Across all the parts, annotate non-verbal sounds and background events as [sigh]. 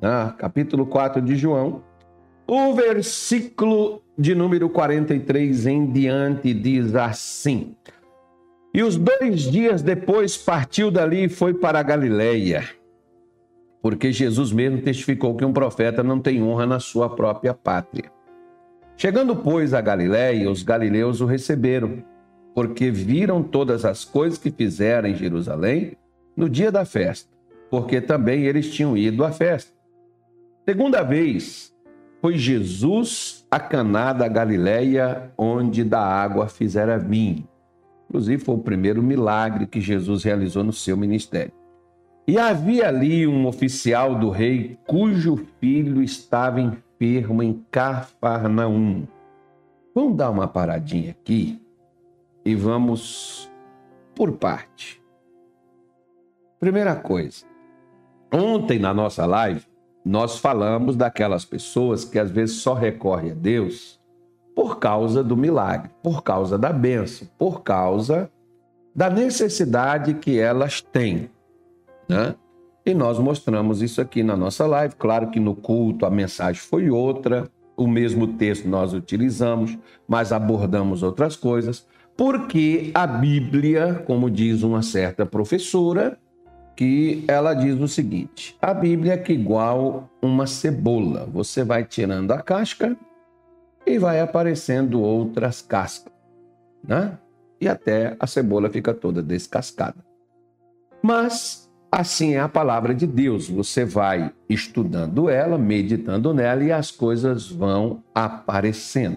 né? capítulo 4 de João, o versículo de número 43 em diante diz assim: E os dois dias depois partiu dali e foi para a Galileia, porque Jesus mesmo testificou que um profeta não tem honra na sua própria pátria. Chegando, pois, a Galiléia, os galileus o receberam, porque viram todas as coisas que fizeram em Jerusalém no dia da festa, porque também eles tinham ido à festa. Segunda vez, foi Jesus a Caná da Galiléia, onde da água fizera vinho. Inclusive, foi o primeiro milagre que Jesus realizou no seu ministério. E havia ali um oficial do rei cujo filho estava enfermo em Cafarnaum. Vamos dar uma paradinha aqui e vamos por parte. Primeira coisa, ontem na nossa live nós falamos daquelas pessoas que às vezes só recorrem a Deus por causa do milagre, por causa da bênção, por causa da necessidade que elas têm, né? E nós mostramos isso aqui na nossa live. Claro que no culto a mensagem foi outra, o mesmo texto nós utilizamos, mas abordamos outras coisas, porque a Bíblia, como diz uma certa professora, que ela diz o seguinte: a Bíblia é que igual uma cebola, você vai tirando a casca e vai aparecendo outras cascas, né? E até a cebola fica toda descascada. Mas Assim é a palavra de Deus. Você vai estudando ela, meditando nela e as coisas vão aparecendo.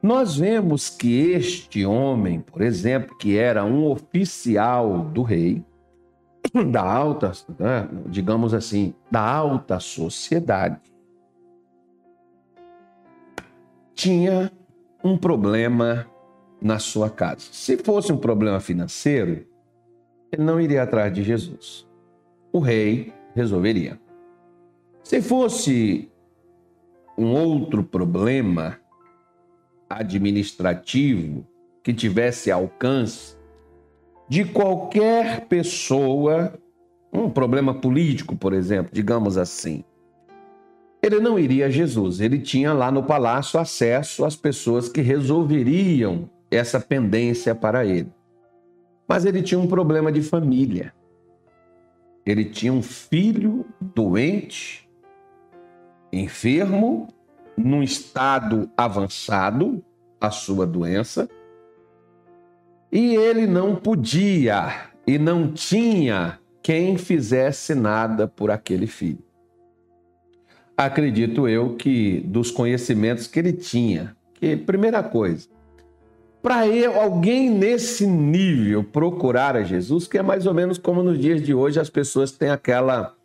Nós vemos que este homem, por exemplo, que era um oficial do rei, [coughs] da alta, né, digamos assim, da alta sociedade, tinha um problema na sua casa. Se fosse um problema financeiro, ele não iria atrás de Jesus o rei resolveria. Se fosse um outro problema administrativo que tivesse alcance de qualquer pessoa, um problema político, por exemplo, digamos assim, ele não iria a Jesus, ele tinha lá no palácio acesso às pessoas que resolveriam essa pendência para ele. Mas ele tinha um problema de família ele tinha um filho doente, enfermo, num estado avançado, a sua doença, e ele não podia e não tinha quem fizesse nada por aquele filho. Acredito eu que dos conhecimentos que ele tinha, que primeira coisa, para alguém nesse nível procurar a Jesus, que é mais ou menos como nos dias de hoje as pessoas têm aquela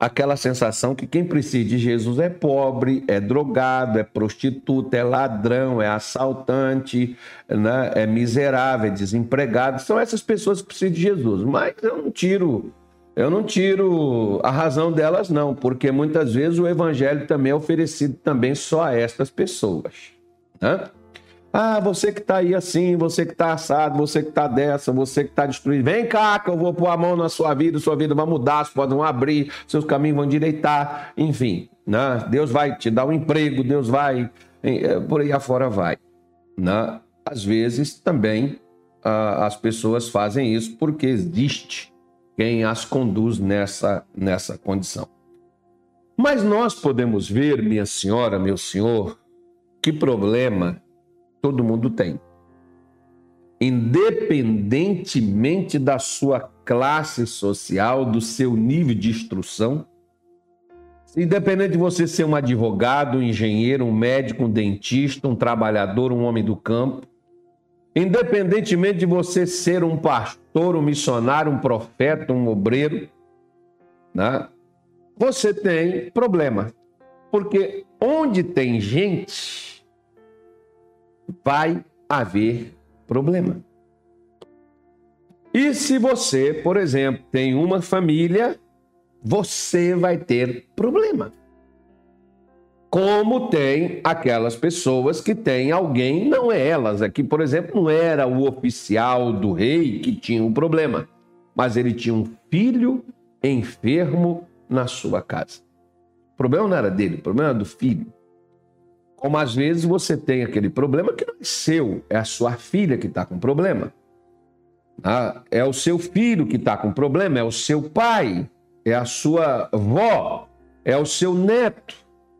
aquela sensação que quem precisa de Jesus é pobre, é drogado, é prostituta, é ladrão, é assaltante, né? é miserável, é desempregado. São essas pessoas que precisam de Jesus. Mas eu não tiro eu não tiro a razão delas não, porque muitas vezes o evangelho também é oferecido também só a estas pessoas. Né? Ah, você que está aí assim, você que está assado, você que está dessa, você que está destruído. Vem cá que eu vou pôr a mão na sua vida, sua vida vai mudar, as portas vão abrir, seus caminhos vão direitar, enfim. Né? Deus vai te dar um emprego, Deus vai, eh, por aí afora vai. Né? Às vezes também ah, as pessoas fazem isso porque existe quem as conduz nessa, nessa condição. Mas nós podemos ver, minha senhora, meu senhor, que problema todo mundo tem. Independentemente da sua classe social, do seu nível de instrução, independente de você ser um advogado, um engenheiro, um médico, um dentista, um trabalhador, um homem do campo, independentemente de você ser um pastor, um missionário, um profeta, um obreiro, né? você tem problema. Porque onde tem gente, vai haver problema. E se você, por exemplo, tem uma família, você vai ter problema. Como tem aquelas pessoas que têm alguém, não é elas. Aqui, por exemplo, não era o oficial do rei que tinha um problema, mas ele tinha um filho enfermo na sua casa. problema não era dele, o problema era do filho. Como às vezes você tem aquele problema que não é seu, é a sua filha que está com problema. Ah, é o seu filho que está com problema, é o seu pai, é a sua avó, é o seu neto,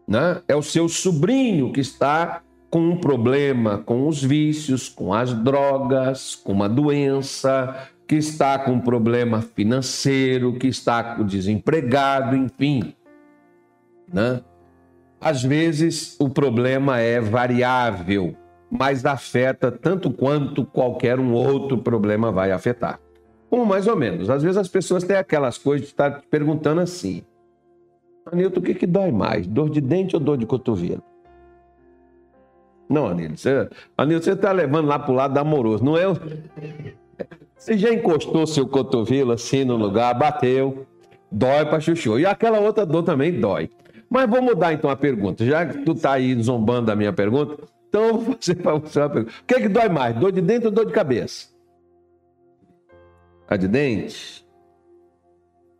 né? é o seu sobrinho que está com um problema com os vícios, com as drogas, com uma doença, que está com um problema financeiro, que está desempregado, enfim. Né? Às vezes o problema é variável, mas afeta tanto quanto qualquer um outro problema vai afetar. Como mais ou menos. Às vezes as pessoas têm aquelas coisas de estar perguntando assim: Anilton, o que, que dói mais? Dor de dente ou dor de cotovelo? Não, Anilton, você, você está levando lá para o lado amoroso, não é? [laughs] Você já encostou seu cotovelo assim no lugar, bateu, dói para chuchu. E aquela outra dor também dói. Mas vou mudar então a pergunta. Já que tu está aí zombando da minha pergunta, então eu vou fazer para você uma pergunta. O que, é que dói mais? Dor de dente ou dor de cabeça? A de dente?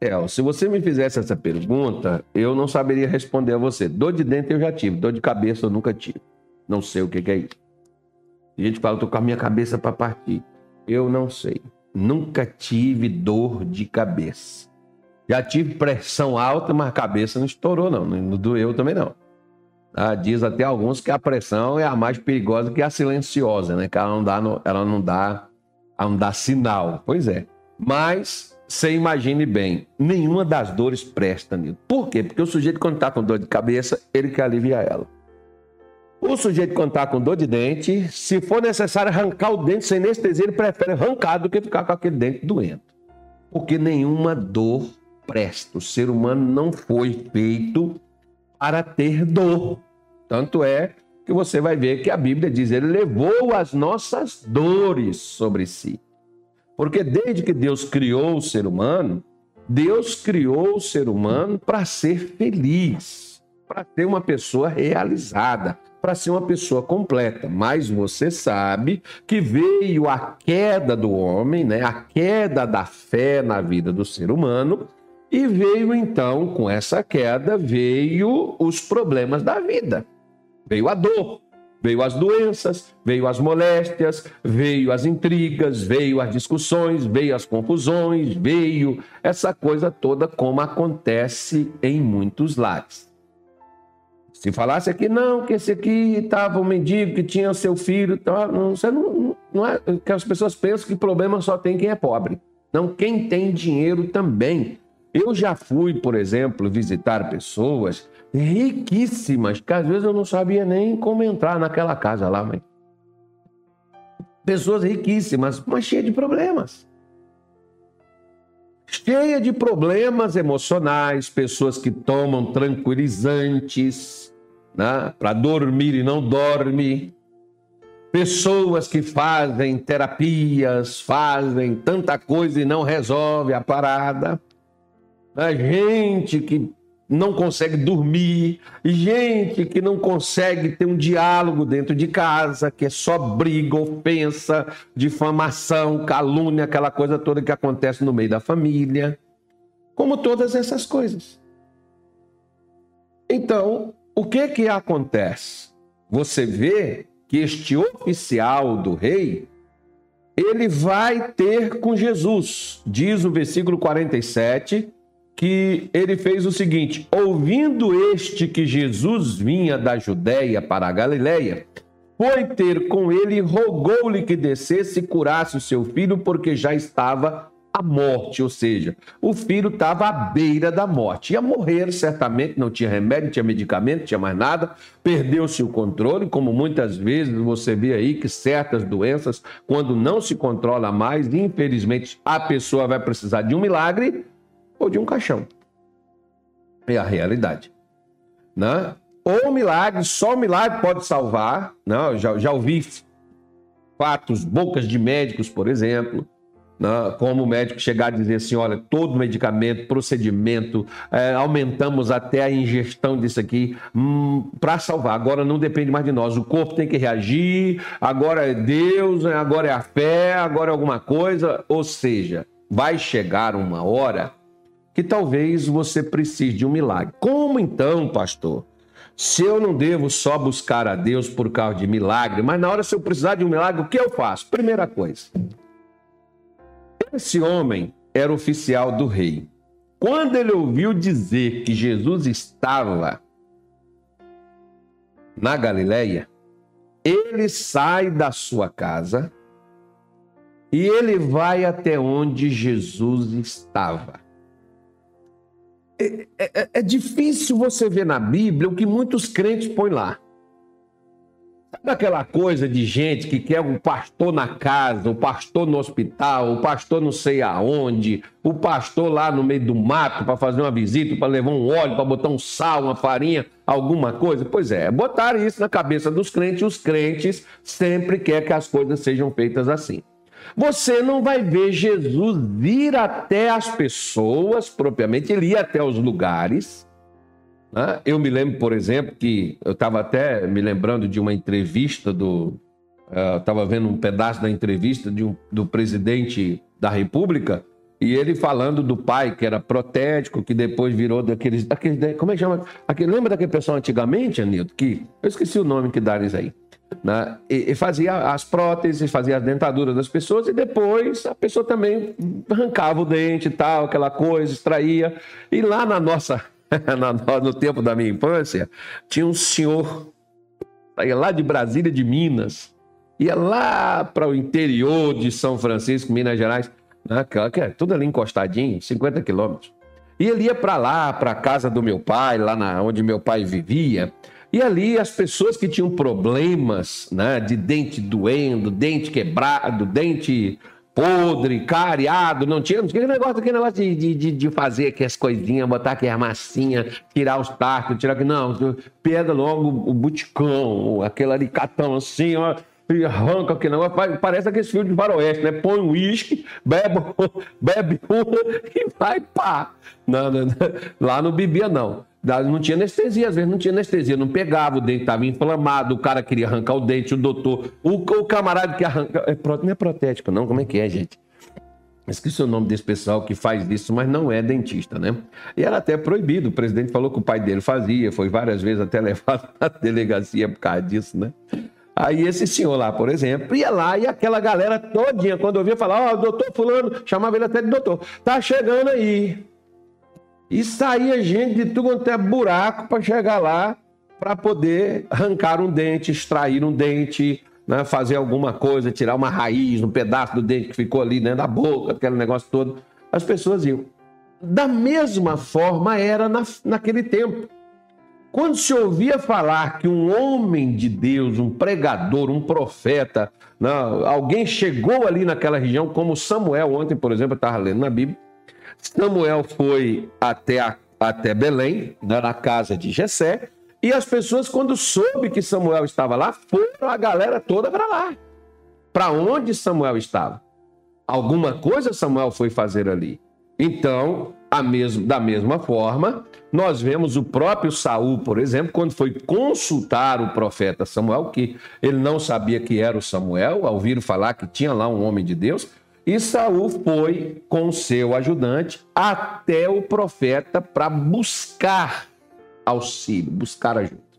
É, se você me fizesse essa pergunta, eu não saberia responder a você. Dor de dente eu já tive, dor de cabeça eu nunca tive. Não sei o que, que é isso. A gente fala, eu tô com a minha cabeça para partir. Eu não sei. Nunca tive dor de cabeça. Já tive pressão alta, mas a cabeça não estourou, não. Não doeu também, não. Ah, diz até alguns que a pressão é a mais perigosa que a silenciosa, né? Que ela não dá, no, ela não dá, ela não dá sinal. Pois é. Mas você imagine bem, nenhuma das dores presta, Nilton. Por quê? Porque o sujeito, quando está com dor de cabeça, ele quer aliviar ela. O sujeito, quando está com dor de dente, se for necessário arrancar o dente sem anestesia, ele prefere arrancar do que ficar com aquele dente doendo. Porque nenhuma dor presta. O ser humano não foi feito para ter dor. Tanto é que você vai ver que a Bíblia diz: Ele levou as nossas dores sobre si. Porque desde que Deus criou o ser humano, Deus criou o ser humano para ser feliz, para ser uma pessoa realizada, para ser uma pessoa completa. Mas você sabe que veio a queda do homem, né? a queda da fé na vida do ser humano, e veio então, com essa queda, veio os problemas da vida. Veio a dor, veio as doenças, veio as moléstias, veio as intrigas, veio as discussões, veio as confusões, veio essa coisa toda como acontece em muitos lares. Se falasse aqui, não, que esse aqui estava um mendigo que tinha seu filho, tá, não, você não, não é que as pessoas pensam que problema só tem quem é pobre. Não, quem tem dinheiro também. Eu já fui, por exemplo, visitar pessoas riquíssimas, que às vezes eu não sabia nem como entrar naquela casa lá, mãe. Pessoas riquíssimas, mas cheias de problemas cheia de problemas emocionais, pessoas que tomam tranquilizantes né, para dormir e não dormem, pessoas que fazem terapias, fazem tanta coisa e não resolve a parada, a gente que não consegue dormir, gente que não consegue ter um diálogo dentro de casa, que é só briga, ofensa, difamação, calúnia, aquela coisa toda que acontece no meio da família. Como todas essas coisas. Então, o que que acontece? Você vê que este oficial do rei, ele vai ter com Jesus. Diz o versículo 47, que ele fez o seguinte: ouvindo este que Jesus vinha da Judéia para a Galiléia, foi ter com ele e rogou-lhe que descesse e curasse o seu filho, porque já estava à morte, ou seja, o filho estava à beira da morte. Ia morrer, certamente, não tinha remédio, não tinha medicamento, não tinha mais nada, perdeu-se o controle, como muitas vezes você vê aí que certas doenças, quando não se controla mais, infelizmente a pessoa vai precisar de um milagre ou de um caixão. É a realidade. Né? Ou milagre, só o milagre pode salvar. Né? Já, já ouvi fatos, bocas de médicos, por exemplo, né? como o médico chegar a dizer assim: olha, todo medicamento, procedimento, é, aumentamos até a ingestão disso aqui hum, para salvar. Agora não depende mais de nós, o corpo tem que reagir, agora é Deus, agora é a fé, agora é alguma coisa. Ou seja, vai chegar uma hora que talvez você precise de um milagre. Como então, pastor? Se eu não devo só buscar a Deus por causa de milagre, mas na hora se eu precisar de um milagre, o que eu faço? Primeira coisa. Esse homem era oficial do rei. Quando ele ouviu dizer que Jesus estava na Galileia, ele sai da sua casa e ele vai até onde Jesus estava. É, é, é, difícil você ver na Bíblia o que muitos crentes põem lá. Sabe aquela coisa de gente que quer um pastor na casa, o pastor no hospital, o pastor não sei aonde, o pastor lá no meio do mato para fazer uma visita, para levar um óleo, para botar um sal, uma farinha, alguma coisa? Pois é, botaram isso na cabeça dos crentes, os crentes sempre querem que as coisas sejam feitas assim. Você não vai ver Jesus ir até as pessoas, propriamente, ele ia até os lugares. Né? Eu me lembro, por exemplo, que eu estava até me lembrando de uma entrevista do. Uh, estava vendo um pedaço da entrevista de um, do presidente da República e ele falando do pai que era protético, que depois virou daqueles. daqueles como é que chama? Aquele, lembra daquele pessoal antigamente, Anilton? Que eu esqueci o nome que dá isso aí né? E, e, fazia as próteses, fazia as dentaduras das pessoas e depois a pessoa também arrancava o dente e tal, aquela coisa, extraía. E lá na nossa, [laughs] no tempo da minha infância, tinha um senhor, saía lá de Brasília, de Minas, ia lá para o interior de São Francisco, Minas Gerais, né? que é tudo ali encostadinho, 50 quilômetros. E ele ia para lá, para a casa do meu pai, lá na, onde meu pai vivia. E ali as pessoas que tinham problemas né, de dente doendo, dente quebrado, dente podre, cariado, não tinha, não negócio, aquele negócio de, de, de fazer aqui as coisinhas, botar aqui a massinha, tirar os tacos, tirar aqui, não, pega logo o buticão, aquele alicatão assim, ó, e arranca aquele negócio, parece aquele filme de faroeste, né? Põe um uísque, bebe, [laughs] bebe um [laughs] e vai pá. Não, não, não. Lá não bebia, não. Não tinha anestesia, às vezes não tinha anestesia, não pegava, o dente estava inflamado, o cara queria arrancar o dente, o doutor, o, o camarada que arranca. É, não é protético, não, como é que é, gente? Esqueci o nome desse pessoal que faz isso, mas não é dentista, né? E era até proibido. O presidente falou que o pai dele fazia, foi várias vezes até [laughs] levado na delegacia por causa disso, né? Aí esse senhor lá, por exemplo, ia lá e aquela galera todinha, quando ouvia falar, ó, oh, doutor fulano, chamava ele até de doutor, tá chegando aí. E saía gente de tudo quanto é buraco para chegar lá para poder arrancar um dente, extrair um dente, né, fazer alguma coisa, tirar uma raiz, um pedaço do dente que ficou ali né, na boca, aquele negócio todo. As pessoas iam. Da mesma forma era na, naquele tempo. Quando se ouvia falar que um homem de Deus, um pregador, um profeta, né, alguém chegou ali naquela região, como Samuel, ontem, por exemplo, eu estava lendo na Bíblia, Samuel foi até, a, até Belém, né, na casa de Jessé, e as pessoas, quando soube que Samuel estava lá, foram a galera toda para lá. Para onde Samuel estava? Alguma coisa Samuel foi fazer ali. Então, mesmo, da mesma forma, nós vemos o próprio Saul, por exemplo, quando foi consultar o profeta Samuel, que ele não sabia que era o Samuel, ao ouvir falar que tinha lá um homem de Deus, e Saul foi com seu ajudante até o profeta para buscar auxílio, buscar ajuda.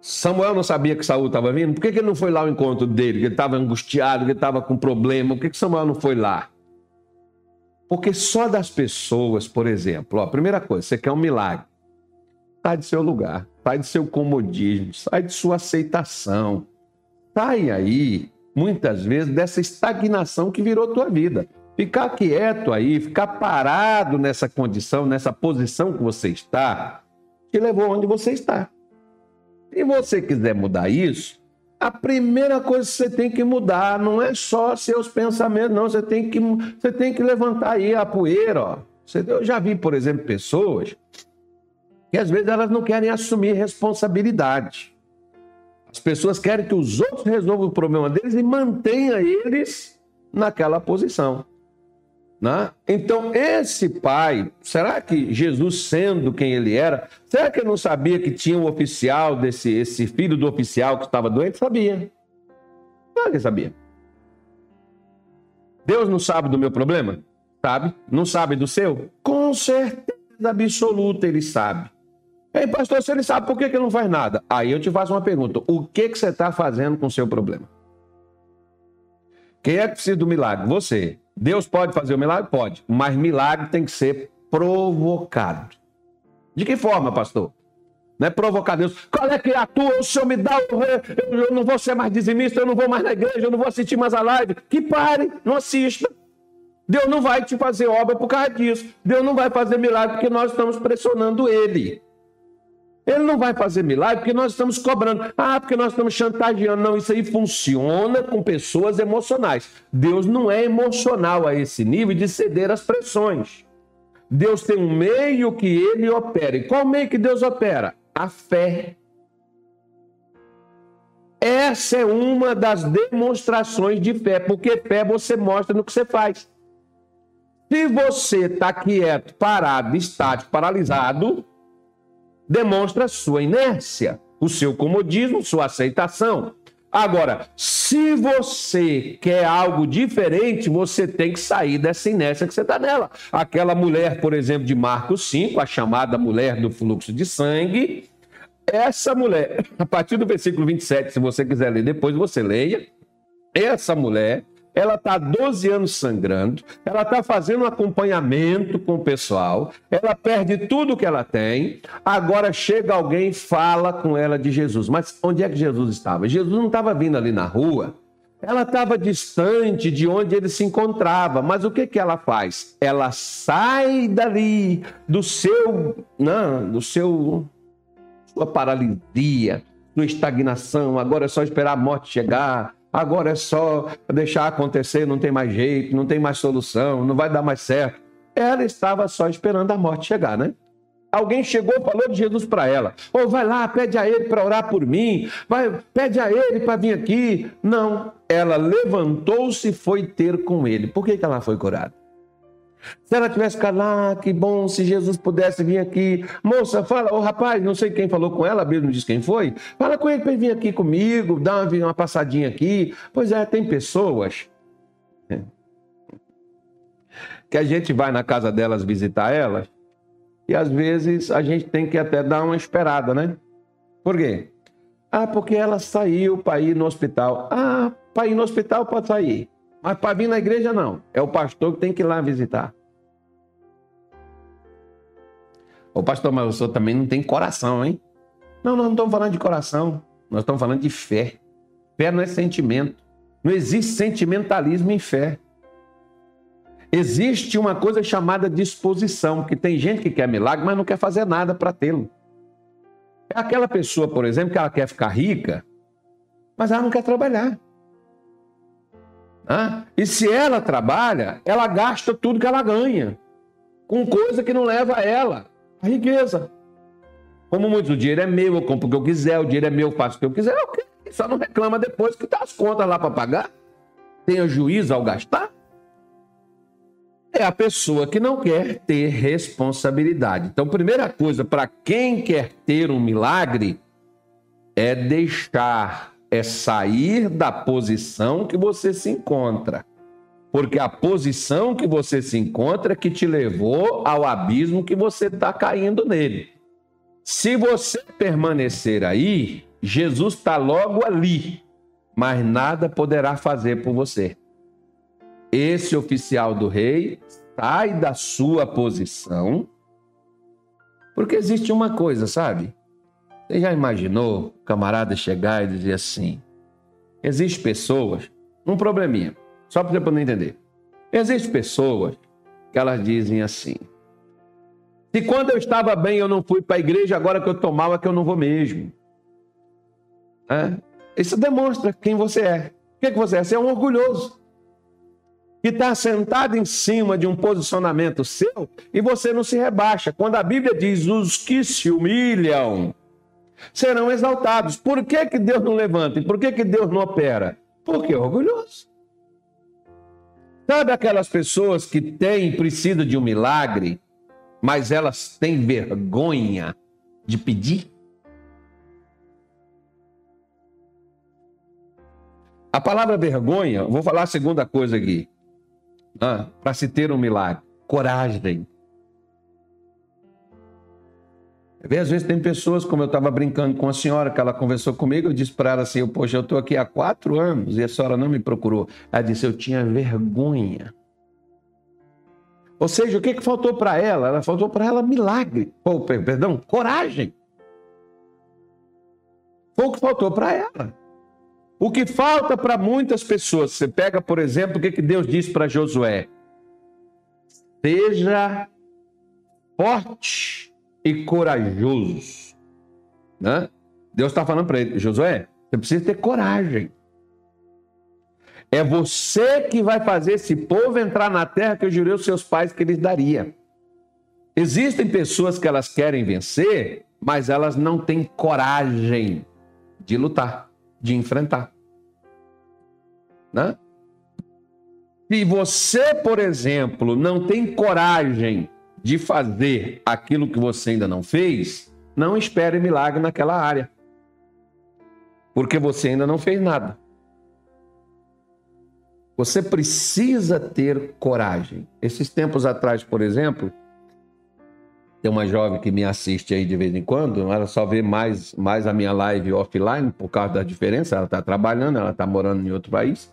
Samuel não sabia que Saul estava vindo? Por que, que ele não foi lá ao encontro dele? Que ele estava angustiado, que ele estava com problema. Por que, que Samuel não foi lá? Porque só das pessoas, por exemplo, ó, primeira coisa, você quer um milagre. Sai de seu lugar, sai de seu comodismo, sai de sua aceitação. Sai aí muitas vezes, dessa estagnação que virou tua vida. Ficar quieto aí, ficar parado nessa condição, nessa posição que você está, te levou onde você está. Se você quiser mudar isso, a primeira coisa que você tem que mudar não é só seus pensamentos, não. Você tem que, você tem que levantar aí a poeira. Ó. Eu já vi, por exemplo, pessoas que às vezes elas não querem assumir responsabilidade. As pessoas querem que os outros resolvam o problema deles e mantenha eles naquela posição. Né? Então, esse pai, será que Jesus, sendo quem ele era, será que ele não sabia que tinha um oficial desse esse filho do oficial que estava doente? Sabia. Claro que sabia. Deus não sabe do meu problema? Sabe? Não sabe do seu? Com certeza absoluta ele sabe. Ei, pastor, se ele sabe, por que, que não faz nada? Aí eu te faço uma pergunta: o que, que você está fazendo com o seu problema? Quem é que precisa do milagre? Você. Deus pode fazer o milagre? Pode. Mas milagre tem que ser provocado. De que forma, pastor? Não é provocar Deus. Qual é que é a tua? O Senhor me dá o eu, eu não vou ser mais dizimista, eu não vou mais na igreja, eu não vou assistir mais a live. Que pare, não assista. Deus não vai te fazer obra por causa disso. Deus não vai fazer milagre porque nós estamos pressionando Ele. Ele não vai fazer milagre porque nós estamos cobrando. Ah, porque nós estamos chantageando. Não, isso aí funciona com pessoas emocionais. Deus não é emocional a esse nível de ceder às pressões. Deus tem um meio que ele opera. E qual meio que Deus opera? A fé. Essa é uma das demonstrações de fé, porque fé você mostra no que você faz. Se você está quieto, parado, estático, paralisado, demonstra sua inércia, o seu comodismo, sua aceitação. Agora, se você quer algo diferente, você tem que sair dessa inércia que você está nela. Aquela mulher, por exemplo, de Marcos 5, a chamada mulher do fluxo de sangue, essa mulher, [coughs] a partir do versículo 27, se você quiser ler depois, você leia. Essa mulher, ela está 12 anos sangrando, ela está fazendo um acompanhamento com o pessoal, ela perde tudo que ela tem, agora chega alguém fala com ela de Jesus. Mas onde é que Jesus estava? Jesus não estava vindo ali na rua, ela estava distante de onde ele se encontrava, mas o que, que ela faz? Ela sai dali do seu, não, do seu, sua paralisia, sua estagnação, agora é só esperar a morte chegar, agora é só deixar acontecer, não tem mais jeito, não tem mais solução, não vai dar mais certo. Ela estava só esperando a morte chegar, né? Alguém chegou falou de Jesus para ela. Ou oh, vai lá, pede a ele para orar por mim. Vai, pede a ele para vir aqui. Não, ela levantou-se e foi ter com ele. Por que, que ela foi curada? Se ela tivesse ficado lá, ah, que bom se Jesus pudesse vir aqui. Moça, fala, ô rapaz, não sei quem falou com ela, a Bíblia não diz quem foi. Fala com ele para vir aqui comigo, dá uma, uma passadinha aqui. Pois é, tem pessoas que a gente vai na casa delas visitar elas e às vezes a gente tem que até dar uma esperada, né? Por quê? Ah, porque ela saiu para ir no hospital. Ah, para ir no hospital pode sair. Mas para vir na igreja, não. É o pastor que tem que ir lá visitar. O pastor, mas o senhor também não tem coração, hein? Não, nós não estamos falando de coração. Nós estamos falando de fé. Fé não é sentimento. Não existe sentimentalismo em fé. Existe uma coisa chamada disposição, que tem gente que quer milagre, mas não quer fazer nada para tê-lo. É aquela pessoa, por exemplo, que ela quer ficar rica, mas ela não quer trabalhar. Ah, e se ela trabalha, ela gasta tudo que ela ganha com coisa que não leva ela à riqueza. Como muitos, o dinheiro é meu, eu compro o que eu quiser, o dinheiro é meu, eu faço o que eu quiser. Só não reclama depois que tá as contas lá para pagar. Tenha juízo ao gastar. É a pessoa que não quer ter responsabilidade. Então, primeira coisa, para quem quer ter um milagre, é deixar é sair da posição que você se encontra. Porque a posição que você se encontra é que te levou ao abismo que você está caindo nele. Se você permanecer aí, Jesus está logo ali, mas nada poderá fazer por você. Esse oficial do rei sai da sua posição, porque existe uma coisa, sabe? Você já imaginou o camarada chegar e dizer assim: existe pessoas, um probleminha, só para você poder entender. Existem pessoas que elas dizem assim: se quando eu estava bem eu não fui para a igreja, agora que eu estou mal é que eu não vou mesmo. É? Isso demonstra quem você é. O que, que você é? Você é um orgulhoso. Que está sentado em cima de um posicionamento seu e você não se rebaixa. Quando a Bíblia diz os que se humilham serão exaltados. Por que, que Deus não levanta? E por que, que Deus não opera? Porque é orgulhoso. Sabe aquelas pessoas que têm, precisam de um milagre, mas elas têm vergonha de pedir? A palavra vergonha, vou falar a segunda coisa aqui. ah, para se ter um milagre? Coragem. Às vezes tem pessoas, como eu estava brincando com a senhora, que ela conversou comigo, eu disse para ela assim, poxa, eu estou aqui há quatro anos e a senhora não me procurou. Ela disse, eu tinha vergonha. Ou seja, o que, que faltou para ela? Ela faltou para ela milagre. Oh, perdão, coragem. Foi o que faltou para ela. O que falta para muitas pessoas, você pega, por exemplo, o que, que Deus disse para Josué: seja forte e corajoso. Né? Deus está falando para ele, Josué, você precisa ter coragem. É você que vai fazer esse povo entrar na terra que eu jurei aos seus pais que eles daria. Existem pessoas que elas querem vencer, mas elas não têm coragem de lutar, de enfrentar. Né? Se você, por exemplo, não tem coragem de fazer aquilo que você ainda não fez, não espere milagre naquela área. Porque você ainda não fez nada. Você precisa ter coragem. Esses tempos atrás, por exemplo, tem uma jovem que me assiste aí de vez em quando, ela só vê mais, mais a minha live offline por causa da diferença. Ela está trabalhando, ela está morando em outro país.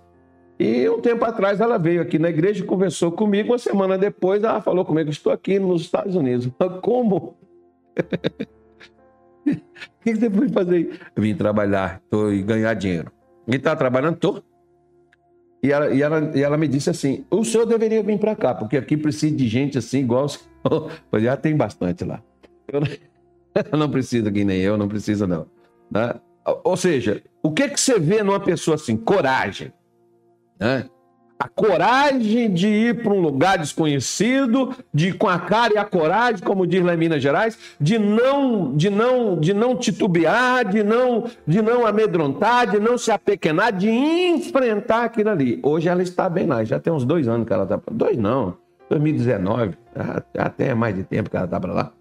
E um tempo atrás ela veio aqui na igreja e conversou comigo. Uma semana depois ela falou comigo: Estou aqui nos Estados Unidos. [laughs] Como? O que você foi fazer? Eu vim trabalhar tô, e ganhar dinheiro. E está trabalhando? Estou. E ela, e, ela, e ela me disse assim: o senhor deveria vir para cá, porque aqui precisa de gente assim, igual. [laughs] Pois já tem bastante lá. Eu não, [laughs] não preciso aqui, nem eu, não precisa, não. Né? Ou seja, o que, que você vê numa pessoa assim? Coragem. Né? A coragem de ir para um lugar desconhecido, de com a cara e a coragem, como diz lá em Minas Gerais, de não, de não, de não titubear, de não, de não amedrontar, de não se apequenar, de enfrentar aquilo ali. Hoje ela está bem lá, já tem uns dois anos que ela está. Dois não, 2019, até mais de tempo que ela está para lá.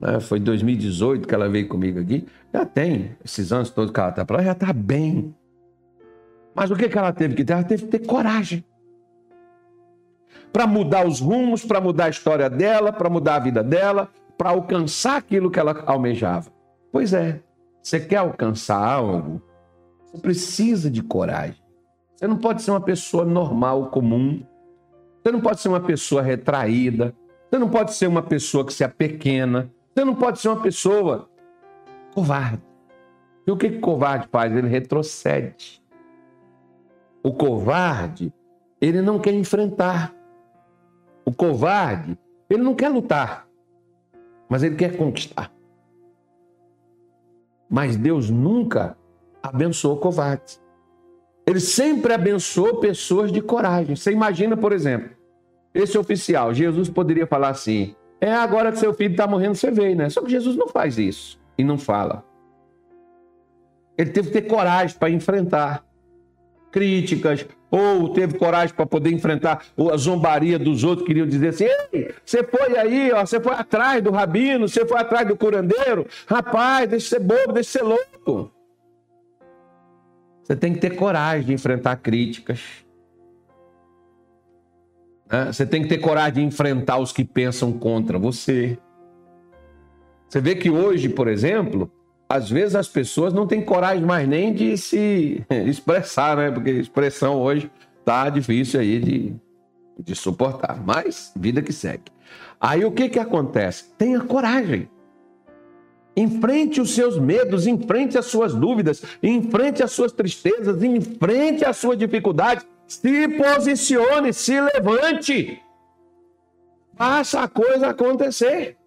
Né? Foi 2018 que ela veio comigo aqui. Já tem esses anos todos que ela está para lá, já está bem. Mas o que, que ela teve que ter? Ela teve que ter coragem. Para mudar os rumos, para mudar a história dela, para mudar a vida dela, para alcançar aquilo que ela almejava. Pois é, você quer alcançar algo, você precisa de coragem. Você não pode ser uma pessoa normal, comum. Você não pode ser uma pessoa retraída. Você não pode ser uma pessoa que se apequena. Você não pode ser uma pessoa covarde. E o que o covarde faz? Ele retrocede. O covarde, ele não quer enfrentar. O covarde, ele não quer lutar, mas ele quer conquistar. Mas Deus nunca abençoou covardes. Ele sempre abençoou pessoas de coragem. Você imagina, por exemplo, esse oficial, Jesus poderia falar assim: é agora que seu filho está morrendo, você veio, né? Só que Jesus não faz isso e não fala. Ele teve que ter coragem para enfrentar críticas, ou teve coragem para poder enfrentar a zombaria dos outros que queriam dizer assim: Ei, você foi aí, ó, você foi atrás do rabino, você foi atrás do curandeiro, rapaz, deixa de ser bobo, deixa de ser louco. Você tem que ter coragem de enfrentar críticas. Né? Você tem que ter coragem de enfrentar os que pensam contra você. Você vê que hoje, por exemplo, às vezes as pessoas não têm coragem mais nem de se [laughs] expressar, né? Porque expressão hoje tá difícil aí de, de suportar. Mas vida que segue. Aí o que que acontece? Tenha coragem. Enfrente os seus medos, enfrente as suas dúvidas, enfrente as suas tristezas, enfrente as suas dificuldades. Se posicione, se levante. Faça a coisa acontecer.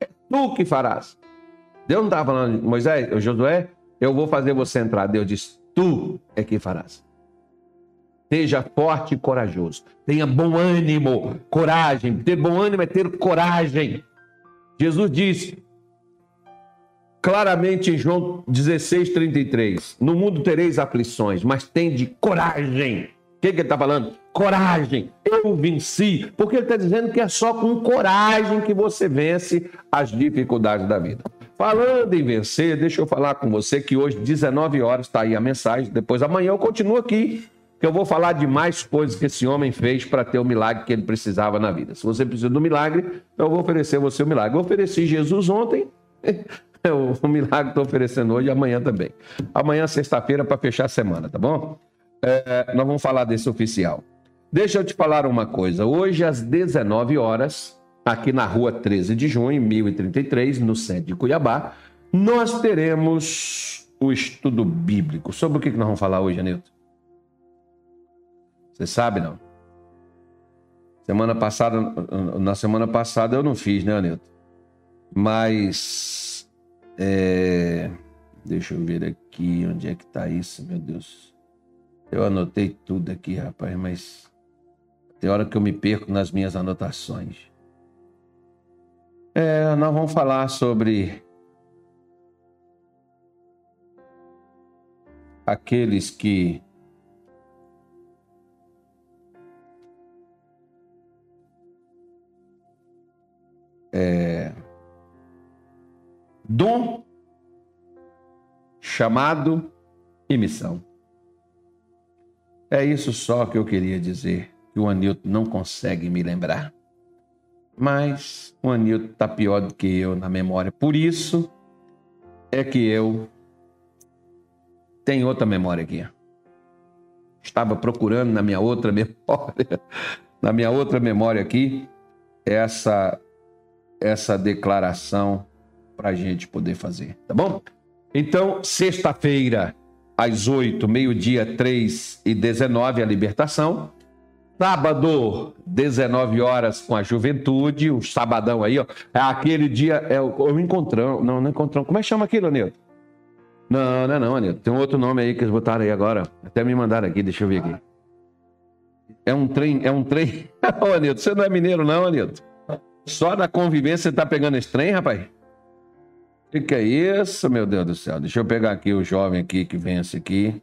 É tu que farás. Deus não estava falando, Moisés, Josué, eu vou fazer você entrar. Deus disse, tu é que farás. Seja forte e corajoso. Tenha bom ânimo, coragem. Ter bom ânimo é ter coragem. Jesus disse claramente em João 16, 33: No mundo tereis aflições, mas tende coragem. O que, que ele está falando? Coragem. Eu venci. Porque ele está dizendo que é só com coragem que você vence as dificuldades da vida. Falando em vencer, deixa eu falar com você que hoje, 19 horas, está aí a mensagem. Depois, amanhã, eu continuo aqui que eu vou falar de mais coisas que esse homem fez para ter o milagre que ele precisava na vida. Se você precisa do milagre, eu vou oferecer você o milagre. Eu ofereci Jesus ontem, [laughs] o milagre estou oferecendo hoje e amanhã também. Amanhã, sexta-feira, para fechar a semana, tá bom? É, nós vamos falar desse oficial. Deixa eu te falar uma coisa. Hoje, às 19 horas, aqui na rua 13 de junho, 1033, no centro de Cuiabá, nós teremos o estudo bíblico. Sobre o que nós vamos falar hoje, Anilton? Você sabe, não? Semana passada, na semana passada eu não fiz, né, Anilton? Mas, é... deixa eu ver aqui onde é que tá isso, meu Deus. Eu anotei tudo aqui, rapaz, mas tem hora que eu me perco nas minhas anotações. É, nós vamos falar sobre aqueles que é, dom, chamado e missão. É isso só que eu queria dizer, que o Anilton não consegue me lembrar. Mas o Anilton está pior do que eu na memória. Por isso é que eu tenho outra memória aqui. Estava procurando na minha outra [laughs] memória, na minha outra memória aqui, essa essa declaração para a gente poder fazer, tá bom? Então, sexta-feira, às 8, meio-dia, 3 e 19, a libertação. Sábado, 19 horas com a juventude, o sabadão aí, ó. É aquele dia, é o, o encontrão. Não, não encontrão. Como é que chama aquilo, Anilton? Não, não é não, Anilton. Tem um outro nome aí que eles botaram aí agora. Até me mandaram aqui, deixa eu ver aqui. É um trem, é um trem. [laughs] Ô, Anilton, você não é mineiro, não, Anilton? Só na convivência você tá pegando esse trem, rapaz? O que, que é isso, meu Deus do céu? Deixa eu pegar aqui o jovem aqui que vence aqui.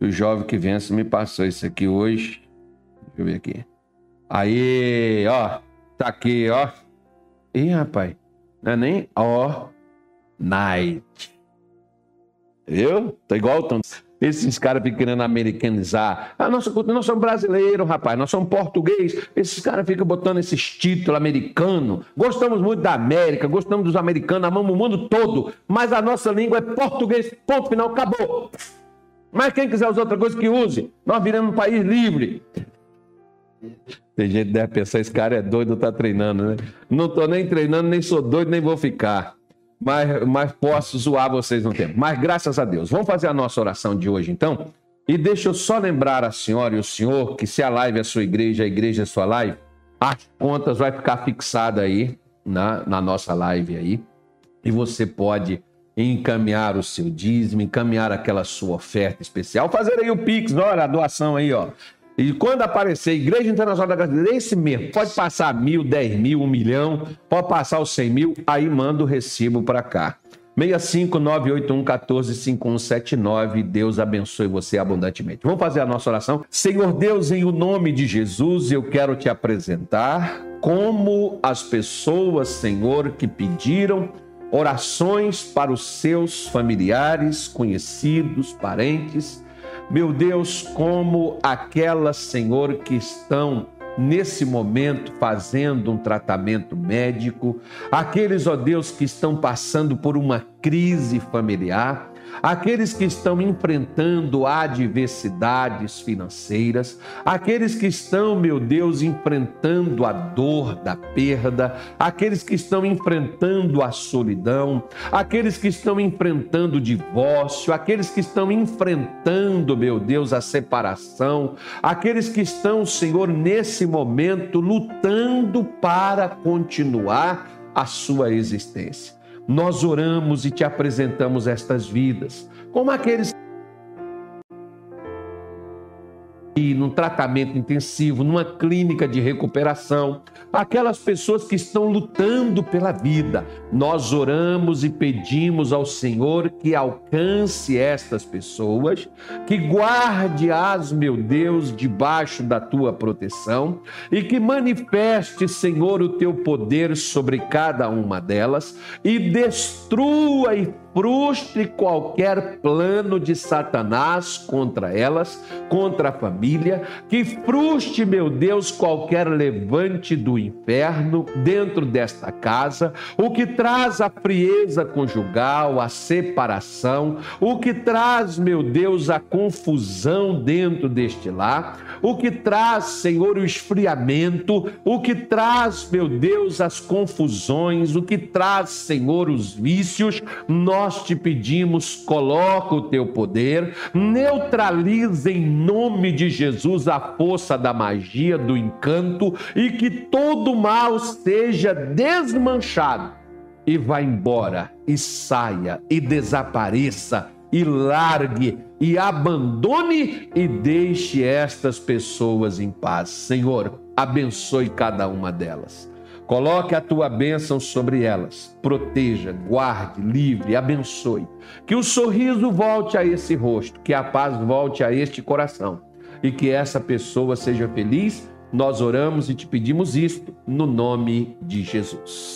O jovem que vence me passou isso aqui hoje. Eu ver aqui. Aí, ó. Tá aqui, ó. Ih, rapaz. Não é nem ó. Night. Viu? Tá igual tanto. Esses caras ficam querendo americanizar. Ah, nós, nós somos brasileiros, rapaz, nós somos português. Esses caras ficam botando esses títulos americanos. Gostamos muito da América, gostamos dos americanos, amamos o mundo todo. Mas a nossa língua é português, ponto final, acabou. Mas quem quiser usar outra coisa, que use. Nós viramos um país livre. Tem gente que deve pensar, esse cara é doido, tá treinando, né? Não tô nem treinando, nem sou doido, nem vou ficar mas, mas posso zoar vocês no tempo. Mas graças a Deus. Vamos fazer a nossa oração de hoje, então? E deixa eu só lembrar a senhora e o senhor que se a live é sua igreja, a igreja é sua live, as contas vai ficar fixada aí na, na nossa live aí. E você pode encaminhar o seu dízimo, encaminhar aquela sua oferta especial, fazer aí o Pix, olha a doação aí, ó. E quando aparecer Igreja Internacional da Graça, esse mesmo, pode passar mil, dez mil, um milhão, pode passar os cem mil, aí manda o recibo para cá. 65981145179. Deus abençoe você abundantemente. Vamos fazer a nossa oração. Senhor Deus, em o nome de Jesus, eu quero te apresentar como as pessoas, Senhor, que pediram orações para os seus familiares, conhecidos, parentes meu Deus, como aquelas, Senhor, que estão nesse momento fazendo um tratamento médico, aqueles, ó Deus, que estão passando por uma crise familiar, aqueles que estão enfrentando adversidades financeiras, aqueles que estão, meu Deus, enfrentando a dor da perda, aqueles que estão enfrentando a solidão, aqueles que estão enfrentando o divórcio, aqueles que estão enfrentando, meu Deus, a separação, aqueles que estão, Senhor, nesse momento lutando para continuar a sua existência nós oramos e te apresentamos estas vidas, como aqueles num tratamento intensivo, numa clínica de recuperação, aquelas pessoas que estão lutando pela vida. Nós oramos e pedimos ao Senhor que alcance estas pessoas, que guarde-as, meu Deus, debaixo da tua proteção e que manifeste, Senhor, o teu poder sobre cada uma delas e destrua e frustre qualquer plano de Satanás contra elas, contra a família, que frustre, meu Deus, qualquer levante do inferno dentro desta casa, o que traz a frieza conjugal, a separação, o que traz, meu Deus, a confusão dentro deste lar, o que traz, Senhor, o esfriamento, o que traz, meu Deus, as confusões, o que traz, Senhor, os vícios, nós nós te pedimos, coloca o teu poder, neutraliza em nome de Jesus a força da magia, do encanto e que todo mal seja desmanchado e vá embora, e saia, e desapareça, e largue, e abandone e deixe estas pessoas em paz. Senhor, abençoe cada uma delas. Coloque a tua bênção sobre elas. Proteja, guarde, livre, abençoe. Que o sorriso volte a esse rosto, que a paz volte a este coração e que essa pessoa seja feliz. Nós oramos e te pedimos isto no nome de Jesus.